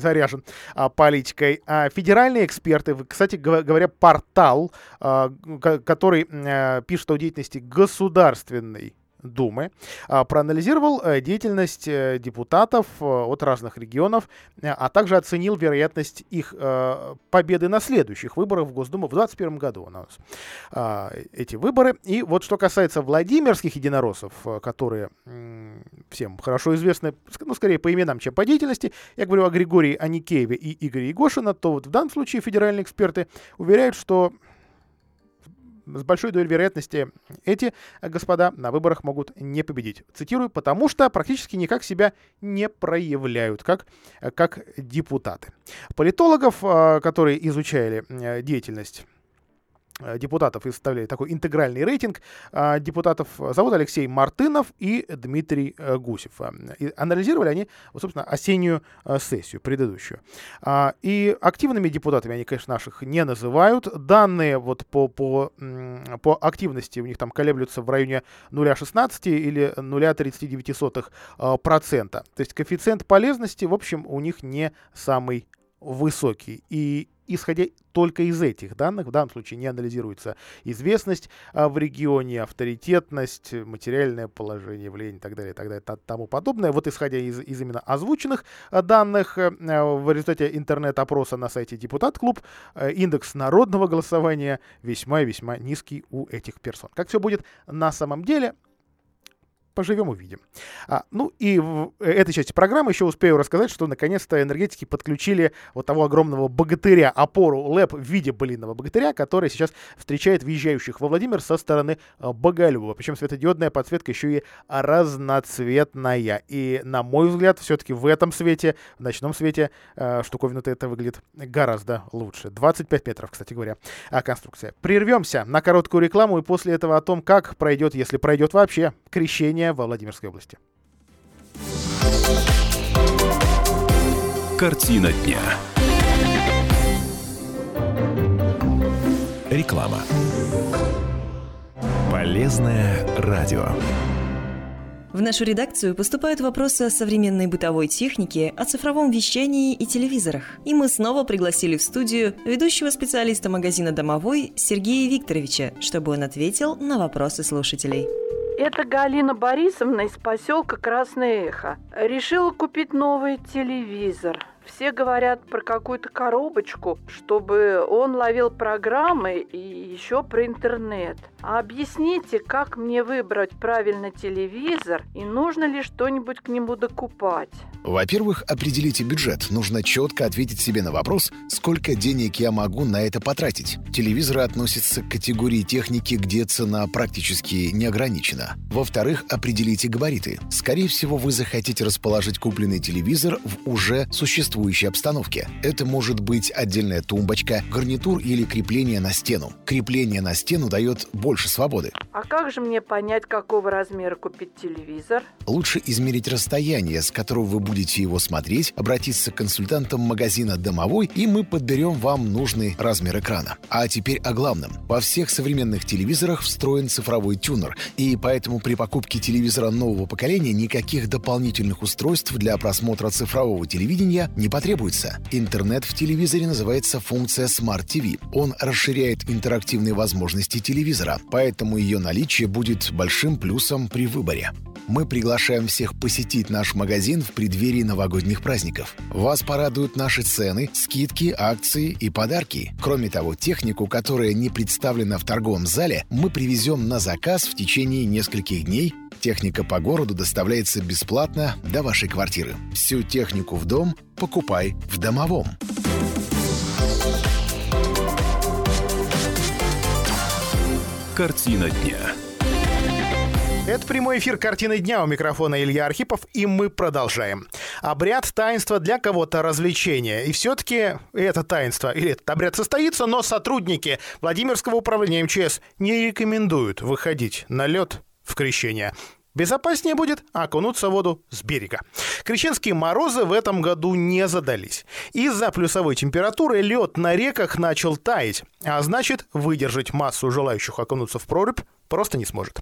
заряжен а, политикой. А, федеральные эксперты, кстати говоря, портал, а, который а, пишет о деятельности государственной Думы а, проанализировал э, деятельность э, депутатов э, от разных регионов, а также оценил вероятность их победы на следующих выборах в Госдуму в 2021 году у нас а, эти выборы. И вот что касается Владимирских единороссов, которые всем хорошо известны, ну, скорее по именам, чем по деятельности, я говорю о Григории Аникееве и Игоре Егошина, то вот в данном случае федеральные эксперты уверяют, что с большой долей вероятности эти господа на выборах могут не победить. Цитирую, потому что практически никак себя не проявляют, как, как депутаты. Политологов, а, которые изучали э, деятельность Э, депутатов и составляли такой интегральный рейтинг а, депутатов. Зовут Алексей Мартынов и Дмитрий э, Гусев. И анализировали они, вот, собственно, осеннюю э, сессию, предыдущую. А, и активными депутатами они, конечно, наших не называют. Данные вот по, по, по активности у них там колеблются в районе 0,16 или 0,39%. То есть коэффициент полезности, в общем, у них не самый высокий. И исходя только из этих данных, в данном случае не анализируется известность а, в регионе, авторитетность, материальное положение, влияние и так далее, и так далее, и тому подобное. Вот исходя из, из именно озвученных а, данных, а, в результате интернет-опроса на сайте Депутат Клуб, а, индекс народного голосования весьма и весьма низкий у этих персон. Как все будет на самом деле, поживем увидим. А, ну и в этой части программы еще успею рассказать, что наконец-то энергетики подключили вот того огромного богатыря, опору ЛЭП в виде былинного богатыря, который сейчас встречает въезжающих во Владимир со стороны а, Боголюбова. Причем светодиодная подсветка еще и разноцветная. И, на мой взгляд, все-таки в этом свете, в ночном свете, а, штуковина-то это выглядит гораздо лучше. 25 метров, кстати говоря, а, конструкция. Прервемся на короткую рекламу и после этого о том, как пройдет, если пройдет вообще, крещение наводнения во Владимирской области. Картина дня. Реклама. Полезное радио. В нашу редакцию поступают вопросы о современной бытовой технике, о цифровом вещании и телевизорах. И мы снова пригласили в студию ведущего специалиста магазина «Домовой» Сергея Викторовича, чтобы он ответил на вопросы слушателей. Это Галина Борисовна из поселка Красное Эхо. Решила купить новый телевизор. Все говорят про какую-то коробочку, чтобы он ловил программы и еще про интернет. А объясните, как мне выбрать правильно телевизор и нужно ли что-нибудь к нему докупать? Во-первых, определите бюджет. Нужно четко ответить себе на вопрос, сколько денег я могу на это потратить. Телевизоры относятся к категории техники, где цена практически не ограничена. Во-вторых, определите габариты. Скорее всего, вы захотите расположить купленный телевизор в уже существующей обстановке. Это может быть отдельная тумбочка, гарнитур или крепление на стену. Крепление на стену дает больше свободы. А как же мне понять, какого размера купить телевизор? Лучше измерить расстояние, с которого вы будете его смотреть, обратиться к консультантам магазина «Домовой», и мы подберем вам нужный размер экрана. А теперь о главном. Во всех современных телевизорах встроен цифровой тюнер, и поэтому при покупке телевизора нового поколения никаких дополнительных устройств для просмотра цифрового телевидения не потребуется. Интернет в телевизоре называется функция Smart TV. Он расширяет интерактивные возможности телевизора, поэтому ее наличие будет большим плюсом при выборе мы приглашаем всех посетить наш магазин в преддверии новогодних праздников. Вас порадуют наши цены, скидки, акции и подарки. Кроме того, технику, которая не представлена в торговом зале, мы привезем на заказ в течение нескольких дней Техника по городу доставляется бесплатно до вашей квартиры. Всю технику в дом покупай в домовом. Картина дня. Это прямой эфир «Картины дня» у микрофона Илья Архипов, и мы продолжаем. Обряд таинства для кого-то развлечения. И все-таки это таинство или этот обряд состоится, но сотрудники Владимирского управления МЧС не рекомендуют выходить на лед в крещение. Безопаснее будет окунуться в воду с берега. Крещенские морозы в этом году не задались. Из-за плюсовой температуры лед на реках начал таять, а значит выдержать массу желающих окунуться в прорубь просто не сможет.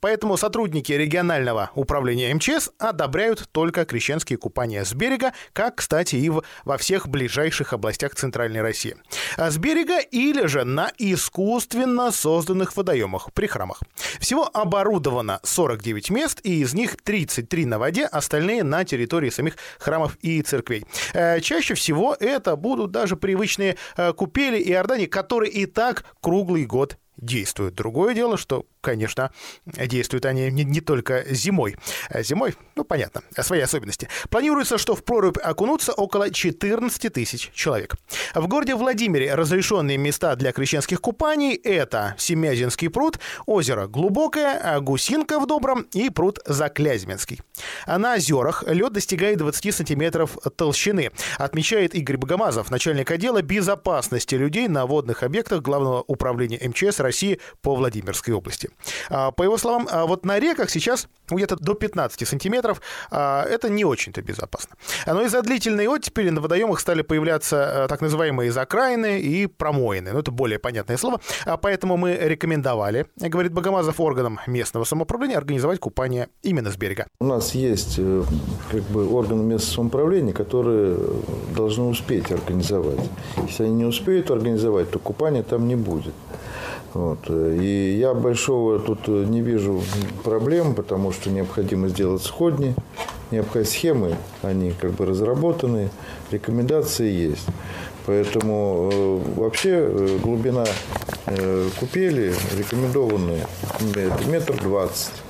Поэтому сотрудники регионального управления МЧС одобряют только крещенские купания с берега, как, кстати, и в, во всех ближайших областях Центральной России. А с берега или же на искусственно созданных водоемах при храмах. Всего оборудовано 49 мест, и из них 33 на воде, остальные на территории самих храмов и церквей. Э, чаще всего это будут даже привычные э, купели и ордани, которые и так круглый год действуют. Другое дело, что, конечно, действуют они не, не только зимой. А зимой, ну, понятно, свои особенности. Планируется, что в прорубь окунутся около 14 тысяч человек. В городе Владимире разрешенные места для крещенских купаний – это Семязинский пруд, озеро Глубокое, Гусинка в Добром и пруд Заклязьминский. А на озерах лед достигает 20 сантиметров толщины, отмечает Игорь Богомазов, начальник отдела безопасности людей на водных объектах Главного управления МЧС России по Владимирской области. А, по его словам, а, вот на реках сейчас где-то до 15 сантиметров а, это не очень-то безопасно. Но из-за длительной оттепели на водоемах стали появляться так называемые закраины и промоины. Ну, это более понятное слово. Поэтому мы рекомендовали, говорит Богомазов, органам местного самоуправления организовать купание именно с берега. У нас есть э, как бы органы местного самоуправления, которые должны успеть организовать. Если они не успеют организовать, то купания там не будет. Вот. И я большого тут не вижу проблем, потому что необходимо сделать сходни, необходимые схемы, они как бы разработаны, рекомендации есть. Поэтому э, вообще э, глубина э, купели рекомендованная метр двадцать.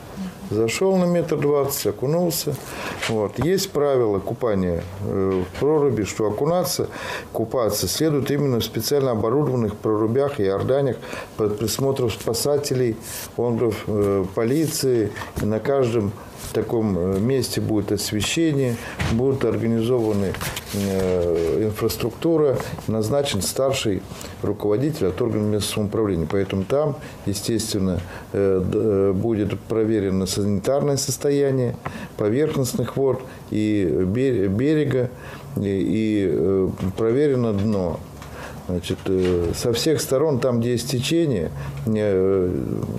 Зашел на метр двадцать, окунулся. Вот. Есть правило купания э, в проруби, что окунаться, купаться следует именно в специально оборудованных прорубях и орданях под присмотром спасателей, органов э, полиции. И на каждом таком э, месте будет освещение, будет организована э, инфраструктура, назначен старший руководитель от органов местного самоуправления. Поэтому там, естественно, э, будет проверено санитарное состояние поверхностных вод и берега, и проверено дно. Значит, со всех сторон, там, где есть течение,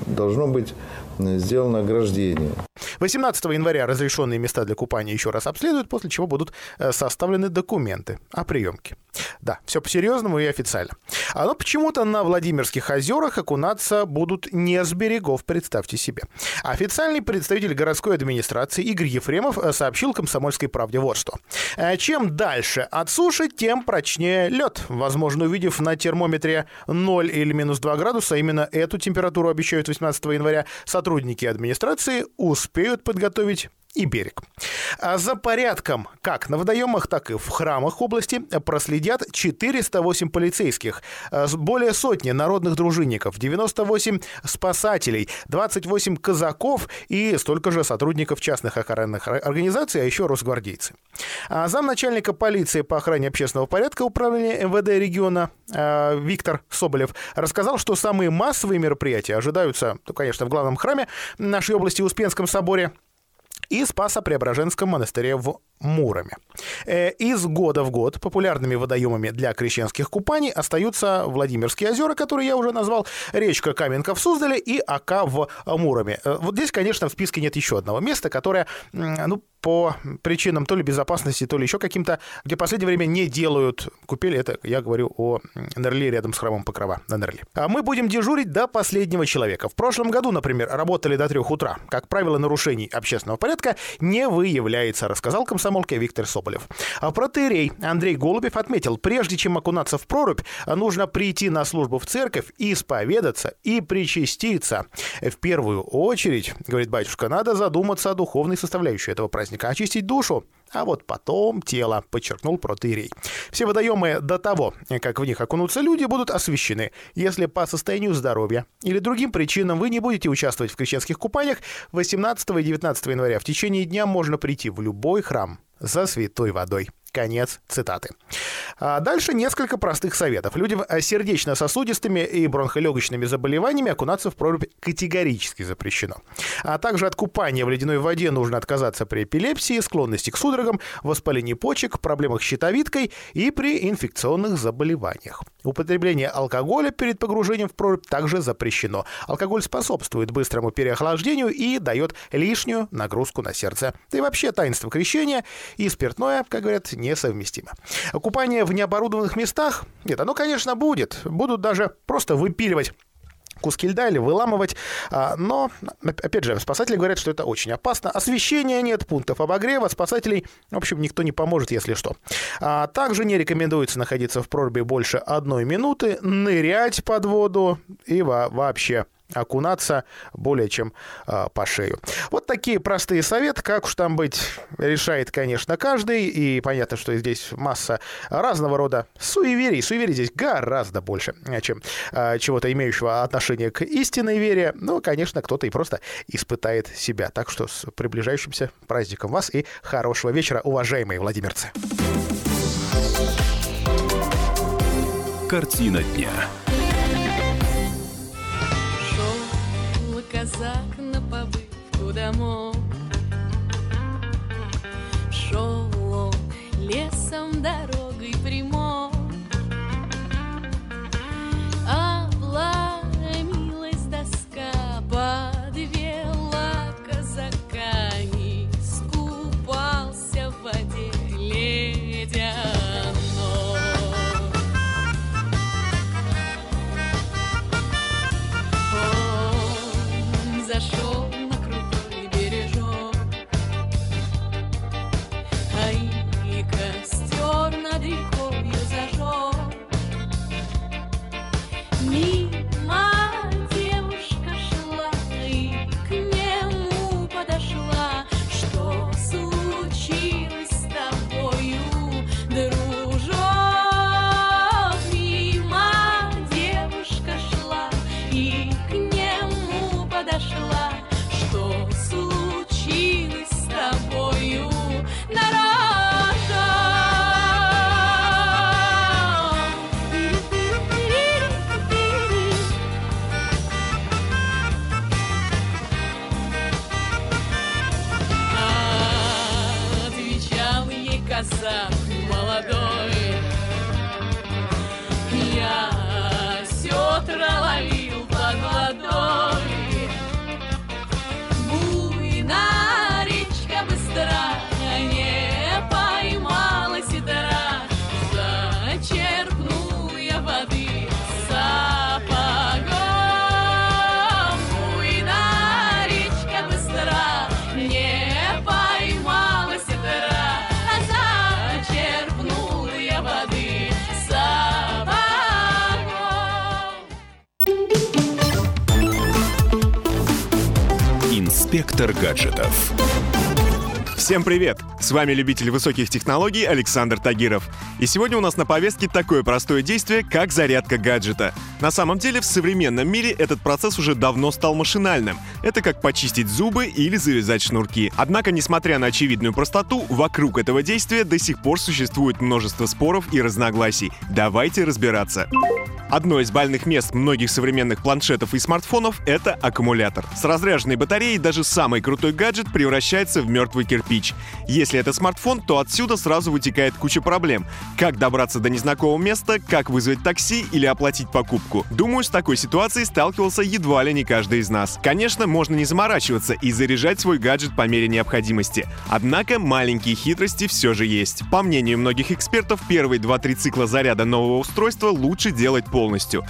должно быть сделано ограждение. 18 января разрешенные места для купания еще раз обследуют, после чего будут э, составлены документы о приемке. Да, все по-серьезному и официально. А но почему-то на Владимирских озерах окунаться будут не с берегов, представьте себе. Официальный представитель городской администрации Игорь Ефремов э, сообщил «Комсомольской правде» вот что. Э, чем дальше от суши, тем прочнее лед. Возможно, увидев на термометре 0 или минус 2 градуса, именно эту температуру обещают 18 января, сотрудники администрации успеют подготовить и берег. А за порядком как на водоемах, так и в храмах области проследят 408 полицейских, а более сотни народных дружинников, 98 спасателей, 28 казаков и столько же сотрудников частных охранных организаций, а еще росгвардейцы. А замначальника полиции по охране общественного порядка управления МВД региона Виктор Соболев рассказал, что самые массовые мероприятия ожидаются, ну, конечно, в главном храме нашей области Успенском соборе и Спасо-Преображенском монастыре в Муроме. Э, из года в год популярными водоемами для крещенских купаний остаются Владимирские озера, которые я уже назвал, речка Каменка в Суздале и Ака в Муроме. Э, вот здесь, конечно, в списке нет еще одного места, которое, ну, по причинам то ли безопасности, то ли еще каким-то, где в последнее время не делают купели. Это я говорю о Нерли рядом с храмом Покрова на Нерли. А мы будем дежурить до последнего человека. В прошлом году, например, работали до трех утра. Как правило, нарушений общественного порядка не выявляется, рассказал комсомолке Виктор Соболев. А протеерей Андрей Голубев отметил, прежде чем окунаться в прорубь, нужно прийти на службу в церковь, исповедаться и причаститься. В первую очередь, говорит батюшка, надо задуматься о духовной составляющей этого праздника очистить душу, а вот потом тело, подчеркнул протеерей. Все водоемы до того, как в них окунутся люди, будут освещены. Если по состоянию здоровья или другим причинам вы не будете участвовать в крещенских купаниях, 18 и 19 января в течение дня можно прийти в любой храм за святой водой. Конец цитаты. А дальше несколько простых советов. Людям э, с сердечно-сосудистыми и бронхолегочными заболеваниями окунаться в прорубь категорически запрещено. А также от купания в ледяной воде нужно отказаться при эпилепсии, склонности к судорогам, воспалении почек, проблемах с щитовидкой и при инфекционных заболеваниях. Употребление алкоголя перед погружением в прорубь также запрещено. Алкоголь способствует быстрому переохлаждению и дает лишнюю нагрузку на сердце. Да и вообще таинство крещения и спиртное, как говорят, несовместимо. Купание в необорудованных местах, нет, оно, конечно, будет. Будут даже просто выпиливать куски льда или выламывать. А, Но, опять же, спасатели говорят, что это очень опасно. Освещения нет, пунктов обогрева, спасателей, в общем, никто не поможет, если что. А Также не рекомендуется находиться в проруби больше одной минуты, нырять под воду и во- вообще окунаться более чем а, по шею. Вот такие простые советы, как уж там быть, решает, конечно, каждый. И понятно, что здесь масса разного рода суеверий. Суеверий здесь гораздо больше, а, чем а, чего-то имеющего отношение к истинной вере. Ну, конечно, кто-то и просто испытает себя. Так что с приближающимся праздником вас и хорошего вечера, уважаемые владимирцы. Картина дня. de amor. myself. Гаджетов. Всем привет! С вами любитель высоких технологий Александр Тагиров. И сегодня у нас на повестке такое простое действие, как зарядка гаджета. На самом деле, в современном мире этот процесс уже давно стал машинальным. Это как почистить зубы или завязать шнурки. Однако, несмотря на очевидную простоту, вокруг этого действия до сих пор существует множество споров и разногласий. Давайте разбираться. Одно из больных мест многих современных планшетов и смартфонов — это аккумулятор. С разряженной батареей даже самый крутой гаджет превращается в мертвый кирпич. Если это смартфон, то отсюда сразу вытекает куча проблем. Как добраться до незнакомого места, как вызвать такси или оплатить покупку. Думаю, с такой ситуацией сталкивался едва ли не каждый из нас. Конечно, можно не заморачиваться и заряжать свой гаджет по мере необходимости. Однако маленькие хитрости все же есть. По мнению многих экспертов, первые 2-3 цикла заряда нового устройства лучше делать полностью.